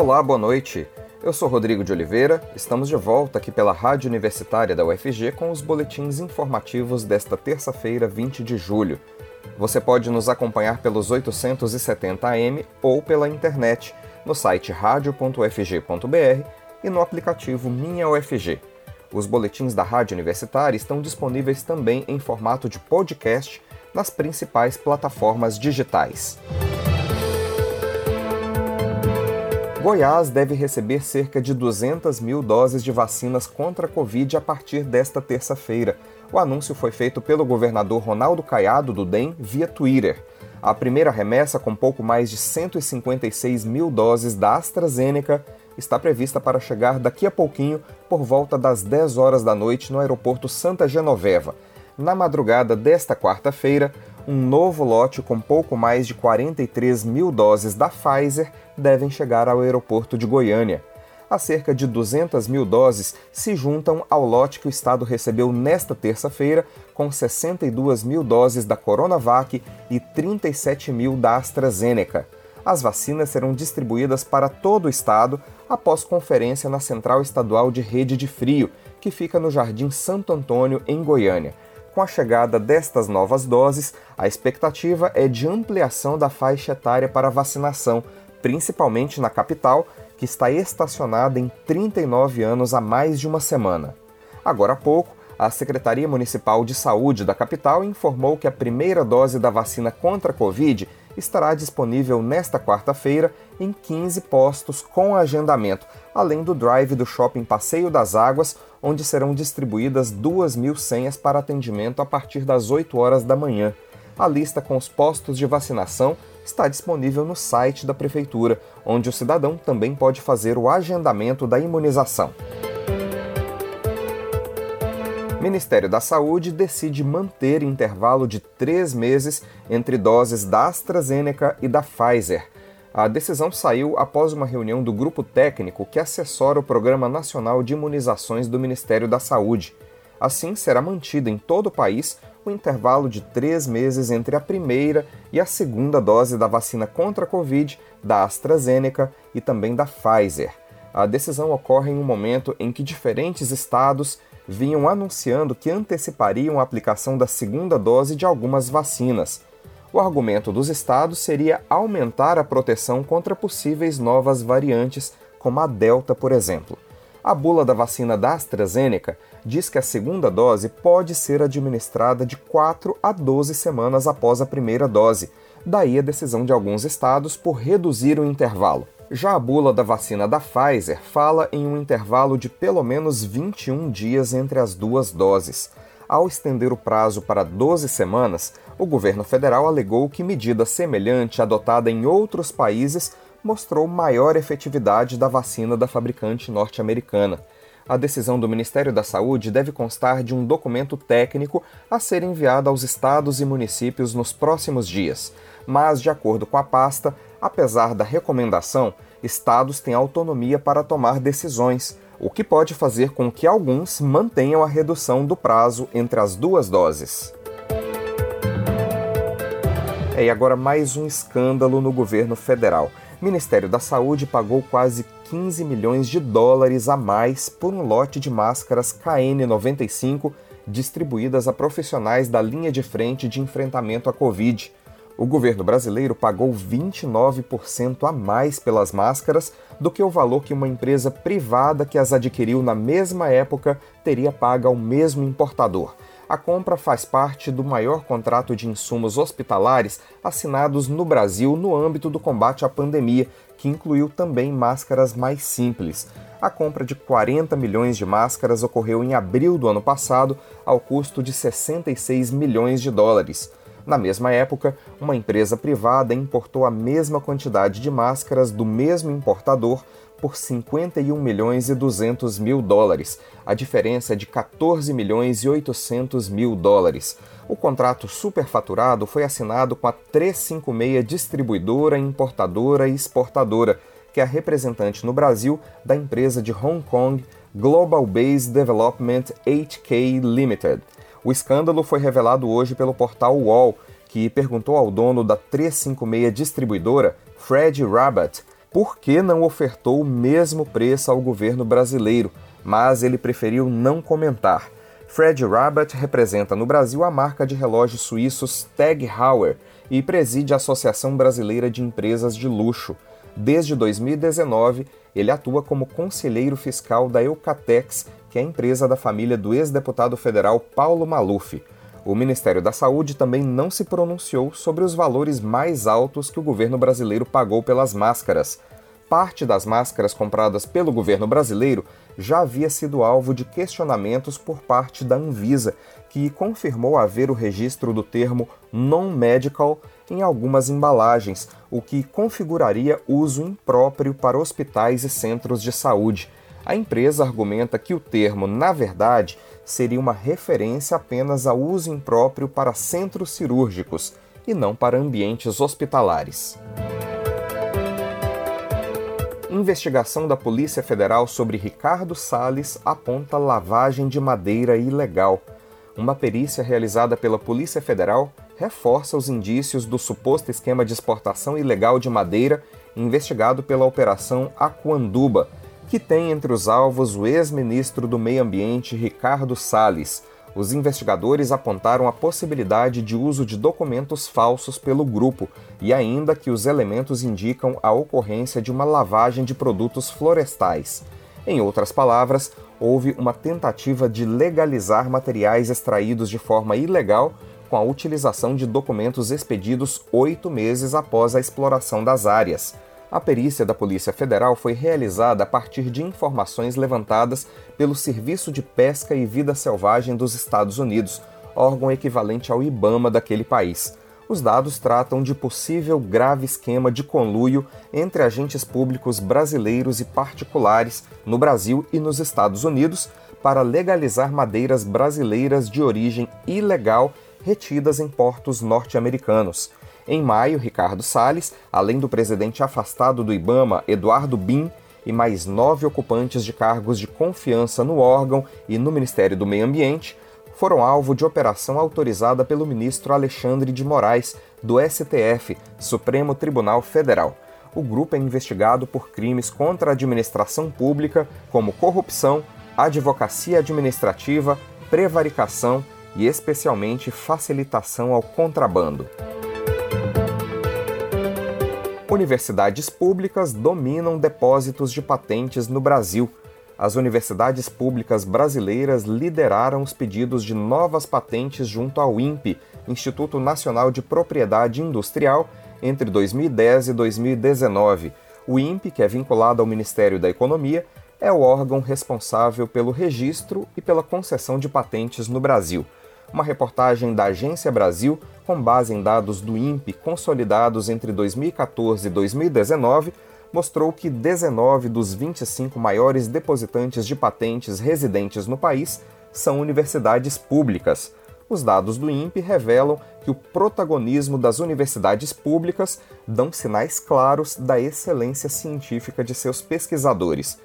Olá, boa noite. Eu sou Rodrigo de Oliveira, estamos de volta aqui pela Rádio Universitária da UFG com os boletins informativos desta terça-feira, 20 de julho. Você pode nos acompanhar pelos 870 AM ou pela internet, no site radio.ufg.br e no aplicativo Minha UFG. Os boletins da Rádio Universitária estão disponíveis também em formato de podcast nas principais plataformas digitais. Goiás deve receber cerca de 200 mil doses de vacinas contra a Covid a partir desta terça-feira. O anúncio foi feito pelo governador Ronaldo Caiado, do DEM, via Twitter. A primeira remessa, com pouco mais de 156 mil doses da AstraZeneca, está prevista para chegar daqui a pouquinho, por volta das 10 horas da noite, no aeroporto Santa Genoveva. Na madrugada desta quarta-feira, um novo lote com pouco mais de 43 mil doses da Pfizer devem chegar ao aeroporto de Goiânia. As cerca de 200 mil doses se juntam ao lote que o estado recebeu nesta terça-feira, com 62 mil doses da Coronavac e 37 mil da AstraZeneca. As vacinas serão distribuídas para todo o estado após conferência na Central Estadual de Rede de Frio, que fica no Jardim Santo Antônio, em Goiânia. Com a chegada destas novas doses, a expectativa é de ampliação da faixa etária para vacinação, principalmente na capital, que está estacionada em 39 anos há mais de uma semana. Agora há pouco, a Secretaria Municipal de Saúde da capital informou que a primeira dose da vacina contra a Covid estará disponível nesta quarta-feira em 15 postos com agendamento, além do drive do Shopping Passeio das Águas, onde serão distribuídas 2 mil senhas para atendimento a partir das 8 horas da manhã. A lista com os postos de vacinação está disponível no site da Prefeitura, onde o cidadão também pode fazer o agendamento da imunização. Ministério da Saúde decide manter intervalo de três meses entre doses da AstraZeneca e da Pfizer. A decisão saiu após uma reunião do grupo técnico que assessora o Programa Nacional de Imunizações do Ministério da Saúde. Assim, será mantido em todo o país o intervalo de três meses entre a primeira e a segunda dose da vacina contra a Covid da AstraZeneca e também da Pfizer. A decisão ocorre em um momento em que diferentes estados vinham anunciando que antecipariam a aplicação da segunda dose de algumas vacinas. O argumento dos estados seria aumentar a proteção contra possíveis novas variantes, como a Delta, por exemplo. A bula da vacina da AstraZeneca diz que a segunda dose pode ser administrada de 4 a 12 semanas após a primeira dose, daí a decisão de alguns estados por reduzir o intervalo. Já a bula da vacina da Pfizer fala em um intervalo de pelo menos 21 dias entre as duas doses. Ao estender o prazo para 12 semanas, o governo federal alegou que medida semelhante adotada em outros países mostrou maior efetividade da vacina da fabricante norte-americana. A decisão do Ministério da Saúde deve constar de um documento técnico a ser enviado aos estados e municípios nos próximos dias. Mas, de acordo com a pasta, Apesar da recomendação, estados têm autonomia para tomar decisões, o que pode fazer com que alguns mantenham a redução do prazo entre as duas doses. É, e agora mais um escândalo no governo federal. O Ministério da Saúde pagou quase 15 milhões de dólares a mais por um lote de máscaras KN95 distribuídas a profissionais da linha de frente de enfrentamento à Covid. O governo brasileiro pagou 29% a mais pelas máscaras do que o valor que uma empresa privada que as adquiriu na mesma época teria pago ao mesmo importador. A compra faz parte do maior contrato de insumos hospitalares assinados no Brasil no âmbito do combate à pandemia, que incluiu também máscaras mais simples. A compra de 40 milhões de máscaras ocorreu em abril do ano passado, ao custo de 66 milhões de dólares. Na mesma época, uma empresa privada importou a mesma quantidade de máscaras do mesmo importador por 51 milhões e 200 mil dólares. A diferença é de 14 milhões e 800 mil dólares. O contrato superfaturado foi assinado com a 356 Distribuidora, Importadora e Exportadora, que é a representante no Brasil da empresa de Hong Kong Global Base Development 8K Limited. O escândalo foi revelado hoje pelo portal UOL, que perguntou ao dono da 356 distribuidora, Fred Rabat, por que não ofertou o mesmo preço ao governo brasileiro, mas ele preferiu não comentar. Fred Rabbit representa no Brasil a marca de relógios suíços Tag Heuer e preside a Associação Brasileira de Empresas de Luxo. Desde 2019, ele atua como conselheiro fiscal da Eucatex, que é a empresa da família do ex-deputado federal Paulo Maluf. O Ministério da Saúde também não se pronunciou sobre os valores mais altos que o governo brasileiro pagou pelas máscaras. Parte das máscaras compradas pelo governo brasileiro já havia sido alvo de questionamentos por parte da Anvisa, que confirmou haver o registro do termo non-medical em algumas embalagens, o que configuraria uso impróprio para hospitais e centros de saúde. A empresa argumenta que o termo, na verdade, seria uma referência apenas ao uso impróprio para centros cirúrgicos e não para ambientes hospitalares. Investigação da Polícia Federal sobre Ricardo Salles aponta lavagem de madeira ilegal. Uma perícia realizada pela Polícia Federal reforça os indícios do suposto esquema de exportação ilegal de madeira investigado pela Operação Aquanduba, que tem entre os alvos o ex-ministro do Meio Ambiente Ricardo Salles. Os investigadores apontaram a possibilidade de uso de documentos falsos pelo grupo e ainda que os elementos indicam a ocorrência de uma lavagem de produtos florestais. Em outras palavras, houve uma tentativa de legalizar materiais extraídos de forma ilegal com a utilização de documentos expedidos oito meses após a exploração das áreas. A perícia da Polícia Federal foi realizada a partir de informações levantadas pelo Serviço de Pesca e Vida Selvagem dos Estados Unidos, órgão equivalente ao IBAMA daquele país. Os dados tratam de possível grave esquema de conluio entre agentes públicos brasileiros e particulares no Brasil e nos Estados Unidos para legalizar madeiras brasileiras de origem ilegal retidas em portos norte-americanos. Em maio, Ricardo Salles, além do presidente afastado do Ibama, Eduardo Bin, e mais nove ocupantes de cargos de confiança no órgão e no Ministério do Meio Ambiente, foram alvo de operação autorizada pelo ministro Alexandre de Moraes, do STF, Supremo Tribunal Federal. O grupo é investigado por crimes contra a administração pública, como corrupção, advocacia administrativa, prevaricação e, especialmente, facilitação ao contrabando. Universidades públicas dominam depósitos de patentes no Brasil. As universidades públicas brasileiras lideraram os pedidos de novas patentes junto ao INPE, Instituto Nacional de Propriedade Industrial, entre 2010 e 2019. O INPE, que é vinculado ao Ministério da Economia, é o órgão responsável pelo registro e pela concessão de patentes no Brasil uma reportagem da Agência Brasil, com base em dados do INPE consolidados entre 2014 e 2019, mostrou que 19 dos 25 maiores depositantes de patentes residentes no país são universidades públicas. Os dados do INPE revelam que o protagonismo das universidades públicas dão sinais claros da excelência científica de seus pesquisadores.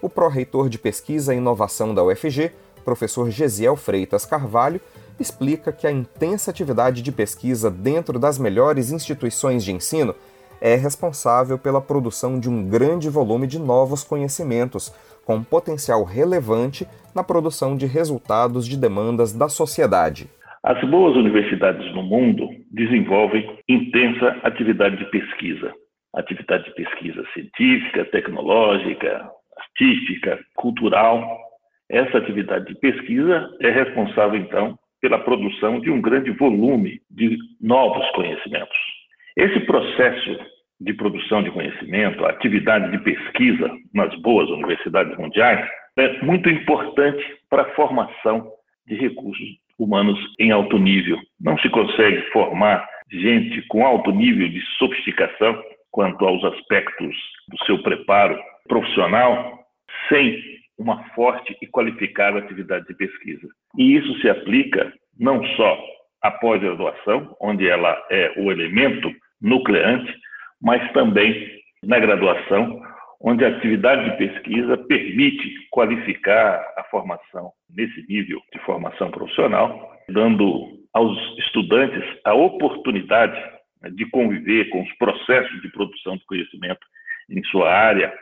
O pró-reitor de pesquisa e inovação da UFG, professor Gesiel Freitas Carvalho, explica que a intensa atividade de pesquisa dentro das melhores instituições de ensino é responsável pela produção de um grande volume de novos conhecimentos, com potencial relevante na produção de resultados de demandas da sociedade. As boas universidades no mundo desenvolvem intensa atividade de pesquisa. Atividade de pesquisa científica, tecnológica, artística, cultural. Essa atividade de pesquisa é responsável, então, pela produção de um grande volume de novos conhecimentos. Esse processo de produção de conhecimento, a atividade de pesquisa nas boas universidades mundiais, é muito importante para a formação de recursos humanos em alto nível. Não se consegue formar gente com alto nível de sofisticação quanto aos aspectos do seu preparo profissional sem uma forte e qualificada atividade de pesquisa. E isso se aplica não só à pós-graduação, onde ela é o elemento nucleante, mas também na graduação, onde a atividade de pesquisa permite qualificar a formação nesse nível de formação profissional, dando aos estudantes a oportunidade de conviver com os processos de produção de conhecimento em sua área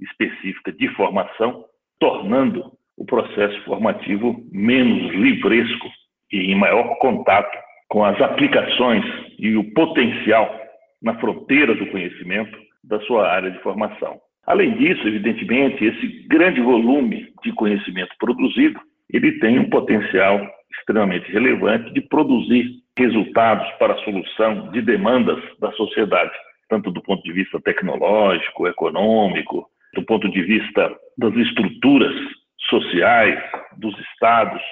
específica de formação, tornando o processo formativo menos livresco e em maior contato com as aplicações e o potencial na fronteira do conhecimento da sua área de formação. Além disso, evidentemente, esse grande volume de conhecimento produzido, ele tem um potencial extremamente relevante de produzir resultados para a solução de demandas da sociedade, tanto do ponto de vista tecnológico, econômico, do ponto de vista das estruturas sociais, dos estados.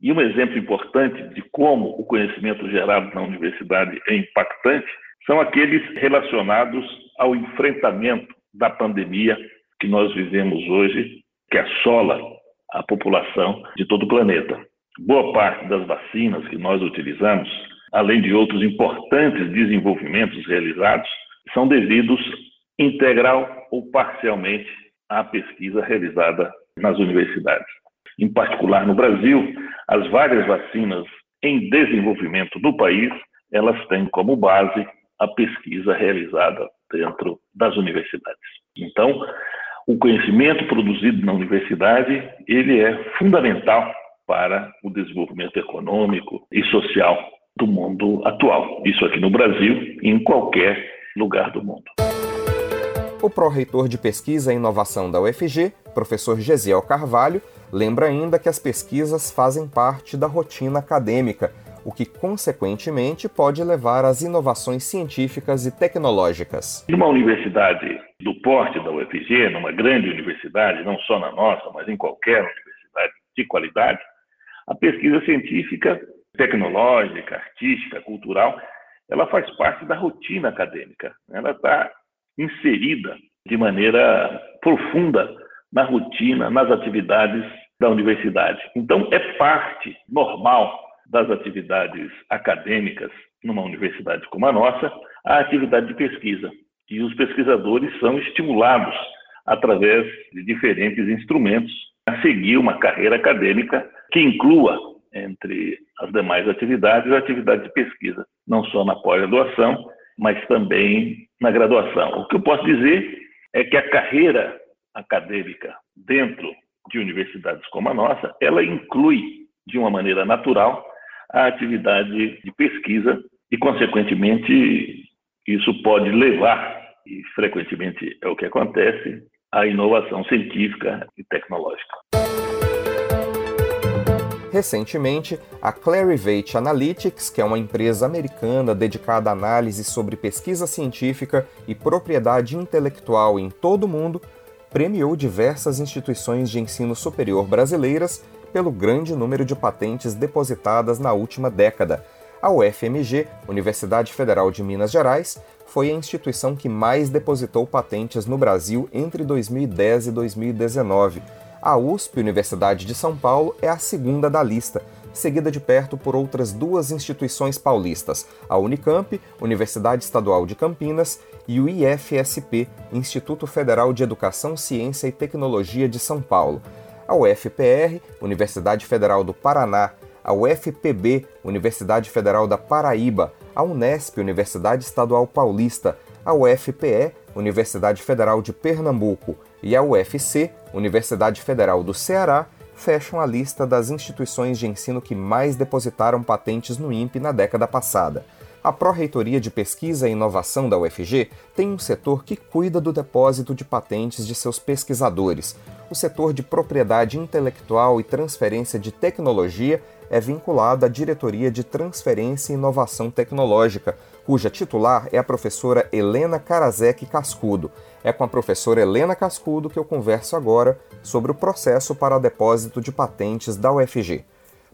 E um exemplo importante de como o conhecimento gerado na universidade é impactante são aqueles relacionados ao enfrentamento da pandemia que nós vivemos hoje, que assola a população de todo o planeta. Boa parte das vacinas que nós utilizamos, além de outros importantes desenvolvimentos realizados, são devidos integral ou parcialmente à pesquisa realizada nas universidades. Em particular no Brasil, as várias vacinas em desenvolvimento do país, elas têm como base a pesquisa realizada dentro das universidades. Então, o conhecimento produzido na universidade, ele é fundamental para o desenvolvimento econômico e social do mundo atual. Isso aqui no Brasil e em qualquer lugar do mundo. O pró-reitor de Pesquisa e Inovação da UFG, professor Gesiel Carvalho, lembra ainda que as pesquisas fazem parte da rotina acadêmica o que consequentemente pode levar às inovações científicas e tecnológicas. Numa universidade do porte da UFG, numa grande universidade, não só na nossa, mas em qualquer universidade de qualidade, a pesquisa científica, tecnológica, artística, cultural, ela faz parte da rotina acadêmica. Ela está inserida de maneira profunda na rotina, nas atividades da universidade. Então, é parte normal das atividades acadêmicas numa universidade como a nossa, a atividade de pesquisa. E os pesquisadores são estimulados através de diferentes instrumentos a seguir uma carreira acadêmica que inclua, entre as demais atividades, a atividade de pesquisa, não só na pós-graduação, mas também na graduação. O que eu posso dizer é que a carreira acadêmica dentro de universidades como a nossa, ela inclui de uma maneira natural a atividade de pesquisa e, consequentemente, isso pode levar, e frequentemente é o que acontece, à inovação científica e tecnológica. Recentemente, a Clarivate Analytics, que é uma empresa americana dedicada à análise sobre pesquisa científica e propriedade intelectual em todo o mundo, premiou diversas instituições de ensino superior brasileiras pelo grande número de patentes depositadas na última década. A UFMG, Universidade Federal de Minas Gerais, foi a instituição que mais depositou patentes no Brasil entre 2010 e 2019. A USP, Universidade de São Paulo, é a segunda da lista, seguida de perto por outras duas instituições paulistas, a Unicamp, Universidade Estadual de Campinas, e o IFSP, Instituto Federal de Educação, Ciência e Tecnologia de São Paulo. A UFPR, Universidade Federal do Paraná, a UFPB, Universidade Federal da Paraíba, a Unesp, Universidade Estadual Paulista, a UFPE, Universidade Federal de Pernambuco, e a UFC, Universidade Federal do Ceará, fecham a lista das instituições de ensino que mais depositaram patentes no INPE na década passada. A Pró-Reitoria de Pesquisa e Inovação da UFG tem um setor que cuida do depósito de patentes de seus pesquisadores. O setor de propriedade intelectual e transferência de tecnologia é vinculado à Diretoria de Transferência e Inovação Tecnológica, cuja titular é a professora Helena Karazek Cascudo. É com a professora Helena Cascudo que eu converso agora sobre o processo para depósito de patentes da UFG.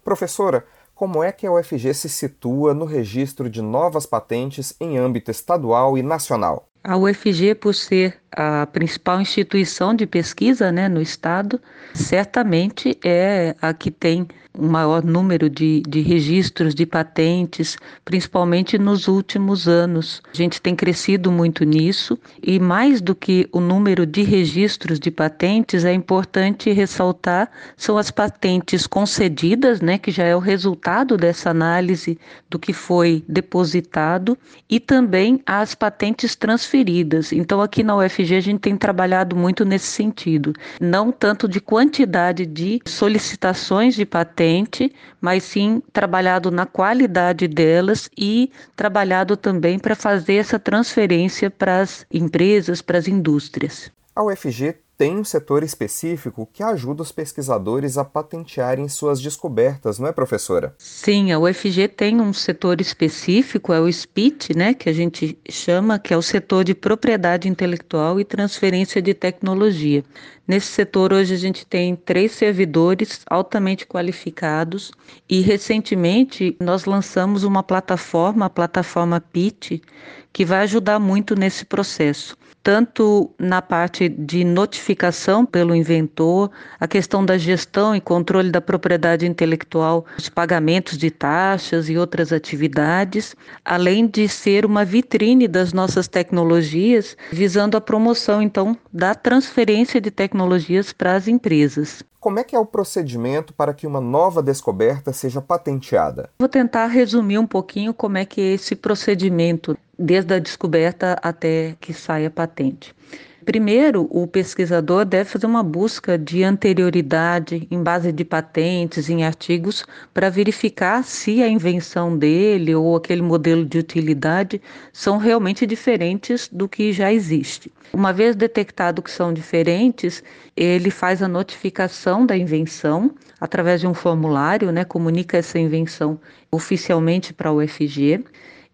Professora, como é que a UFG se situa no registro de novas patentes em âmbito estadual e nacional? A UFG, por ser a principal instituição de pesquisa né, no Estado, certamente é a que tem um maior número de, de registros de patentes, principalmente nos últimos anos. A gente tem crescido muito nisso e, mais do que o número de registros de patentes, é importante ressaltar são as patentes concedidas, né, que já é o resultado dessa análise do que foi depositado, e também as patentes transferidas. Então, aqui na UFG, a gente tem trabalhado muito nesse sentido, não tanto de quantidade de solicitações de patente, mas sim trabalhado na qualidade delas e trabalhado também para fazer essa transferência para as empresas, para as indústrias. A UFG tem um setor específico que ajuda os pesquisadores a patentearem suas descobertas, não é, professora? Sim, a UFG tem um setor específico, é o SPIT, né, que a gente chama, que é o setor de propriedade intelectual e transferência de tecnologia. Nesse setor, hoje, a gente tem três servidores altamente qualificados e, recentemente, nós lançamos uma plataforma, a plataforma PIT, que vai ajudar muito nesse processo tanto na parte de notificação pelo inventor, a questão da gestão e controle da propriedade intelectual, os pagamentos de taxas e outras atividades, além de ser uma vitrine das nossas tecnologias, visando a promoção então da transferência de tecnologias para as empresas. Como é que é o procedimento para que uma nova descoberta seja patenteada? Vou tentar resumir um pouquinho como é que é esse procedimento desde a descoberta até que saia patente. Primeiro, o pesquisador deve fazer uma busca de anterioridade em base de patentes, em artigos, para verificar se a invenção dele ou aquele modelo de utilidade são realmente diferentes do que já existe. Uma vez detectado que são diferentes, ele faz a notificação da invenção através de um formulário, né, comunica essa invenção oficialmente para o UFG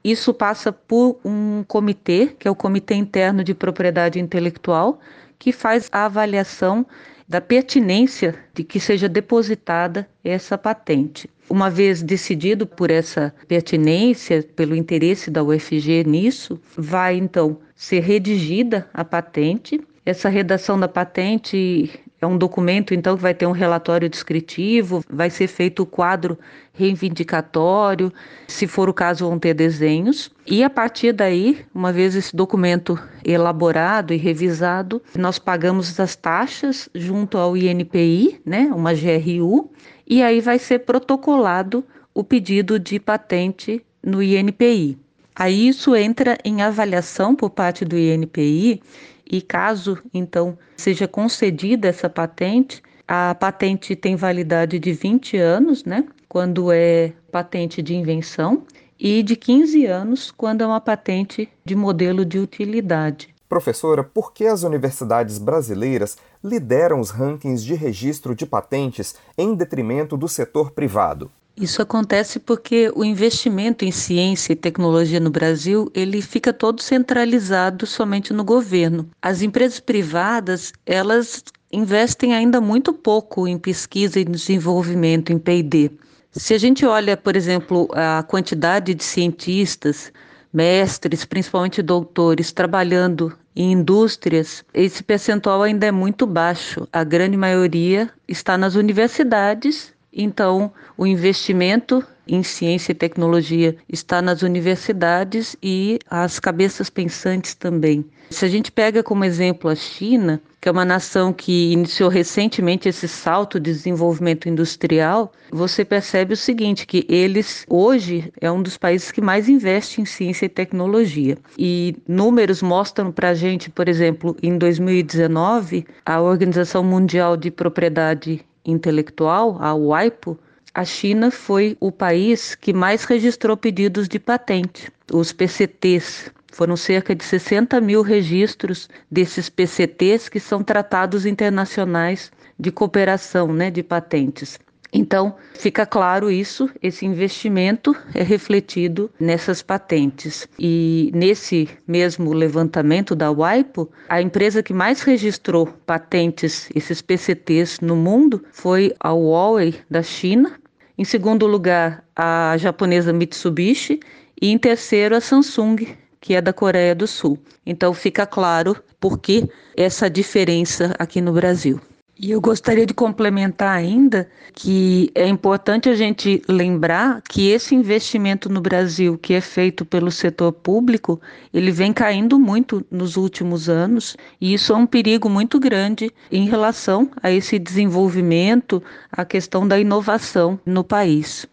isso passa por um comitê, que é o Comitê Interno de Propriedade Intelectual, que faz a avaliação da pertinência de que seja depositada essa patente. Uma vez decidido por essa pertinência, pelo interesse da UFG nisso, vai então ser redigida a patente. Essa redação da patente é um documento, então, que vai ter um relatório descritivo, vai ser feito o quadro reivindicatório, se for o caso, vão ter desenhos. E a partir daí, uma vez esse documento elaborado e revisado, nós pagamos as taxas junto ao INPI, né, uma GRU, e aí vai ser protocolado o pedido de patente no INPI. Aí isso entra em avaliação por parte do INPI e caso então seja concedida essa patente, a patente tem validade de 20 anos, né? Quando é patente de invenção, e de 15 anos quando é uma patente de modelo de utilidade. Professora, por que as universidades brasileiras lideram os rankings de registro de patentes em detrimento do setor privado? Isso acontece porque o investimento em ciência e tecnologia no Brasil, ele fica todo centralizado somente no governo. As empresas privadas, elas investem ainda muito pouco em pesquisa e desenvolvimento em P&D. Se a gente olha, por exemplo, a quantidade de cientistas, mestres, principalmente doutores, trabalhando em indústrias, esse percentual ainda é muito baixo. A grande maioria está nas universidades então, o investimento em ciência e tecnologia está nas universidades e as cabeças pensantes também. Se a gente pega como exemplo a China, que é uma nação que iniciou recentemente esse salto de desenvolvimento industrial, você percebe o seguinte, que eles hoje é um dos países que mais investe em ciência e tecnologia. E números mostram para a gente, por exemplo, em 2019, a Organização Mundial de Propriedade intelectual, a WIPO, a China foi o país que mais registrou pedidos de patente. Os PCTs foram cerca de 60 mil registros desses PCTs que são tratados internacionais de cooperação né, de patentes. Então, fica claro isso, esse investimento é refletido nessas patentes. E nesse mesmo levantamento da WIPO, a empresa que mais registrou patentes, esses PCTs no mundo, foi a Huawei da China. Em segundo lugar, a japonesa Mitsubishi e em terceiro a Samsung, que é da Coreia do Sul. Então fica claro por que essa diferença aqui no Brasil. E eu gostaria de complementar ainda que é importante a gente lembrar que esse investimento no Brasil que é feito pelo setor público, ele vem caindo muito nos últimos anos, e isso é um perigo muito grande em relação a esse desenvolvimento, a questão da inovação no país.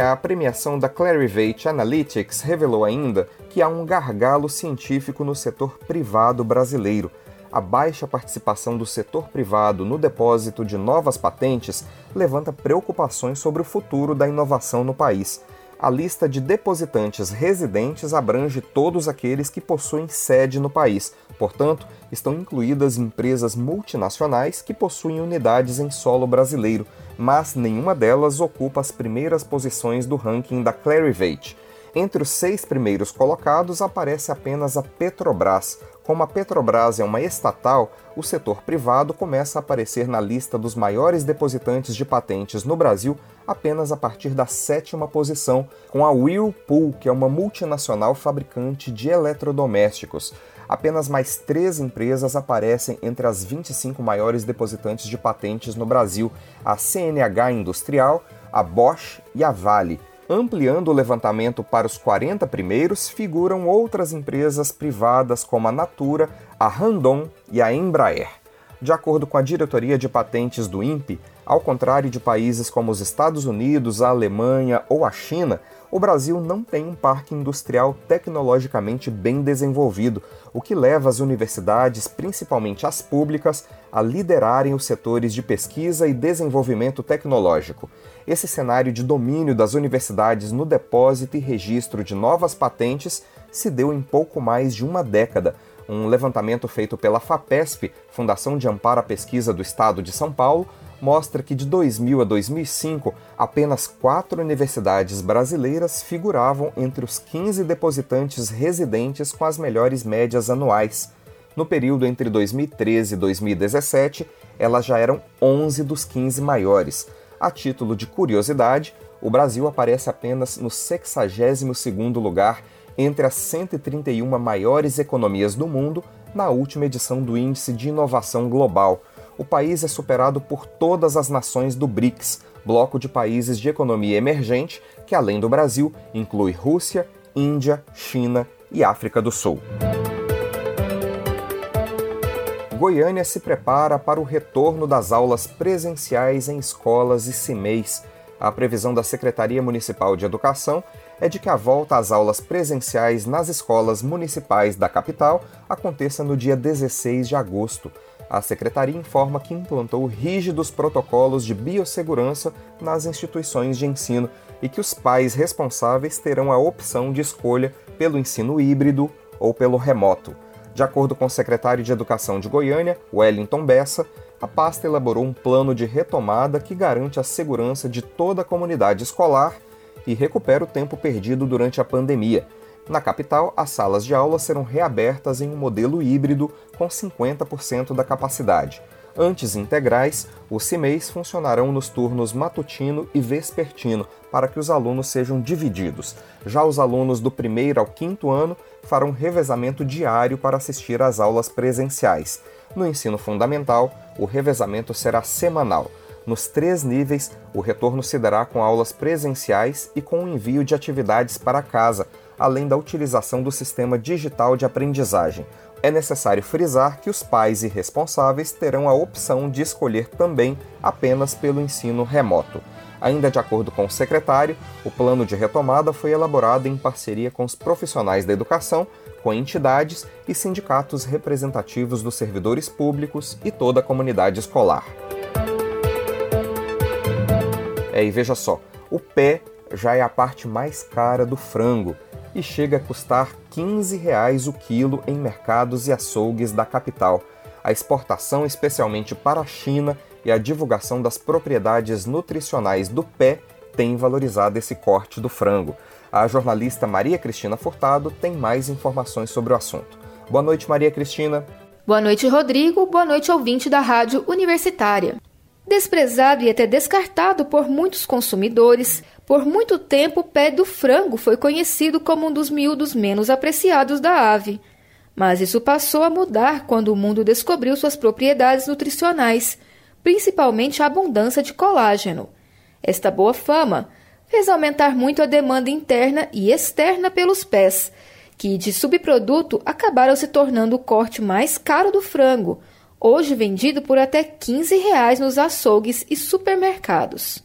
A premiação da Clarivate Analytics revelou ainda que há um gargalo científico no setor privado brasileiro. A baixa participação do setor privado no depósito de novas patentes levanta preocupações sobre o futuro da inovação no país. A lista de depositantes residentes abrange todos aqueles que possuem sede no país, portanto, estão incluídas empresas multinacionais que possuem unidades em solo brasileiro, mas nenhuma delas ocupa as primeiras posições do ranking da Clarivate. Entre os seis primeiros colocados aparece apenas a Petrobras. Como a Petrobras é uma estatal, o setor privado começa a aparecer na lista dos maiores depositantes de patentes no Brasil apenas a partir da sétima posição, com a Whirlpool, que é uma multinacional fabricante de eletrodomésticos. Apenas mais três empresas aparecem entre as 25 maiores depositantes de patentes no Brasil: a CNH Industrial, a Bosch e a Vale. Ampliando o levantamento para os 40 primeiros, figuram outras empresas privadas como a Natura, a Randon e a Embraer. De acordo com a diretoria de patentes do INPE, ao contrário de países como os Estados Unidos, a Alemanha ou a China, o Brasil não tem um parque industrial tecnologicamente bem desenvolvido, o que leva as universidades, principalmente as públicas, a liderarem os setores de pesquisa e desenvolvimento tecnológico. Esse cenário de domínio das universidades no depósito e registro de novas patentes se deu em pouco mais de uma década. Um levantamento feito pela FAPESP, Fundação de Amparo à Pesquisa do Estado de São Paulo, mostra que de 2000 a 2005, apenas quatro universidades brasileiras figuravam entre os 15 depositantes residentes com as melhores médias anuais. No período entre 2013 e 2017, elas já eram 11 dos 15 maiores. A título de curiosidade, o Brasil aparece apenas no 62º lugar entre as 131 maiores economias do mundo na última edição do Índice de Inovação Global, o país é superado por todas as nações do BRICS, bloco de países de economia emergente que, além do Brasil, inclui Rússia, Índia, China e África do Sul. Goiânia se prepara para o retorno das aulas presenciais em escolas e CIMEIs. A previsão da Secretaria Municipal de Educação é de que a volta às aulas presenciais nas escolas municipais da capital aconteça no dia 16 de agosto a secretaria informa que implantou rígidos protocolos de biossegurança nas instituições de ensino e que os pais responsáveis terão a opção de escolha pelo ensino híbrido ou pelo remoto. De acordo com o secretário de Educação de Goiânia, Wellington Bessa, a pasta elaborou um plano de retomada que garante a segurança de toda a comunidade escolar e recupera o tempo perdido durante a pandemia na capital, as salas de aula serão reabertas em um modelo híbrido com 50% da capacidade. Antes integrais, os CIMEIs funcionarão nos turnos matutino e vespertino para que os alunos sejam divididos. Já os alunos do primeiro ao quinto ano farão revezamento diário para assistir às aulas presenciais. No ensino fundamental, o revezamento será semanal. Nos três níveis, o retorno se dará com aulas presenciais e com o envio de atividades para casa, além da utilização do sistema digital de aprendizagem. É necessário frisar que os pais e responsáveis terão a opção de escolher também apenas pelo ensino remoto. Ainda de acordo com o secretário, o plano de retomada foi elaborado em parceria com os profissionais da educação, com entidades e sindicatos representativos dos servidores públicos e toda a comunidade escolar. É, e veja só, o pé já é a parte mais cara do frango e chega a custar 15 reais o quilo em mercados e açougues da capital. A exportação, especialmente para a China, e a divulgação das propriedades nutricionais do pé tem valorizado esse corte do frango. A jornalista Maria Cristina Furtado tem mais informações sobre o assunto. Boa noite, Maria Cristina. Boa noite, Rodrigo. Boa noite, ouvinte da Rádio Universitária. Desprezado e até descartado por muitos consumidores, por muito tempo, o pé do frango foi conhecido como um dos miúdos menos apreciados da ave. Mas isso passou a mudar quando o mundo descobriu suas propriedades nutricionais, principalmente a abundância de colágeno. Esta boa fama fez aumentar muito a demanda interna e externa pelos pés, que de subproduto acabaram se tornando o corte mais caro do frango, hoje vendido por até 15 reais nos açougues e supermercados.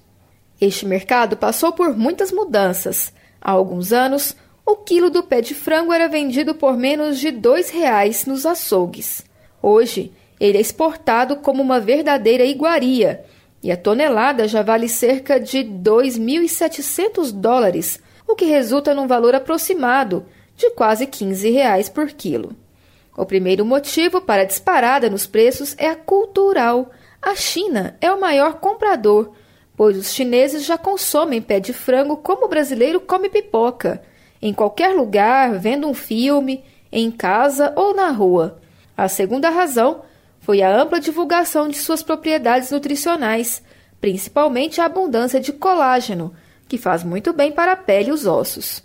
Este mercado passou por muitas mudanças. Há alguns anos, o quilo do pé de frango era vendido por menos de R$ 2,00 nos açougues. Hoje, ele é exportado como uma verdadeira iguaria e a tonelada já vale cerca de 2.700 dólares, o que resulta num valor aproximado de quase 15 reais por quilo. O primeiro motivo para a disparada nos preços é a cultural. A China é o maior comprador, pois os chineses já consomem pé de frango como o brasileiro come pipoca, em qualquer lugar, vendo um filme, em casa ou na rua. A segunda razão foi a ampla divulgação de suas propriedades nutricionais, principalmente a abundância de colágeno, que faz muito bem para a pele e os ossos.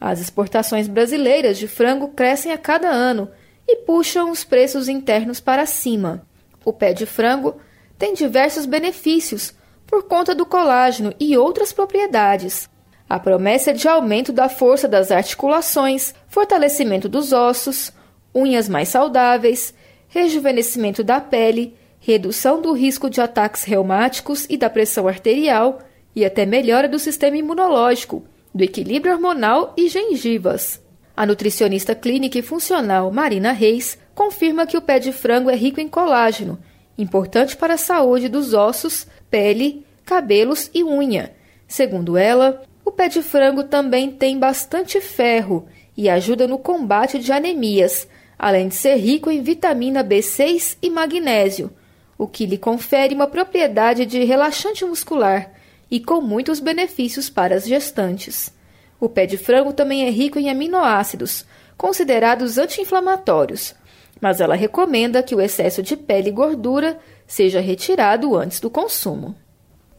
As exportações brasileiras de frango crescem a cada ano e puxam os preços internos para cima. O pé de frango tem diversos benefícios por conta do colágeno e outras propriedades. A promessa é de aumento da força das articulações, fortalecimento dos ossos, unhas mais saudáveis, rejuvenescimento da pele, redução do risco de ataques reumáticos e da pressão arterial e até melhora do sistema imunológico, do equilíbrio hormonal e gengivas. A nutricionista clínica e funcional Marina Reis confirma que o pé de frango é rico em colágeno, importante para a saúde dos ossos, pele, cabelos e unha. Segundo ela, o pé de frango também tem bastante ferro e ajuda no combate de anemias, além de ser rico em vitamina B6 e magnésio, o que lhe confere uma propriedade de relaxante muscular e com muitos benefícios para as gestantes. O pé de frango também é rico em aminoácidos, considerados anti-inflamatórios, mas ela recomenda que o excesso de pele e gordura seja retirado antes do consumo.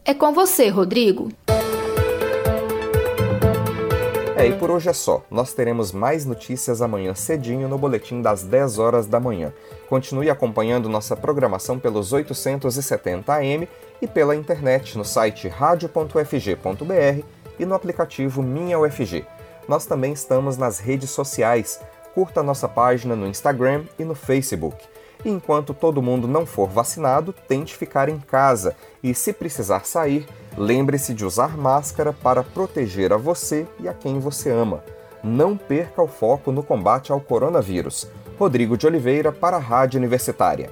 É com você, Rodrigo. É, e por hoje é só. Nós teremos mais notícias amanhã cedinho no boletim das 10 horas da manhã. Continue acompanhando nossa programação pelos 870 AM e pela internet no site radio.fg.br e no aplicativo Minha UFG. Nós também estamos nas redes sociais. Curta nossa página no Instagram e no Facebook. E enquanto todo mundo não for vacinado, tente ficar em casa e, se precisar sair, lembre-se de usar máscara para proteger a você e a quem você ama. Não perca o foco no combate ao coronavírus. Rodrigo de Oliveira para a Rádio Universitária.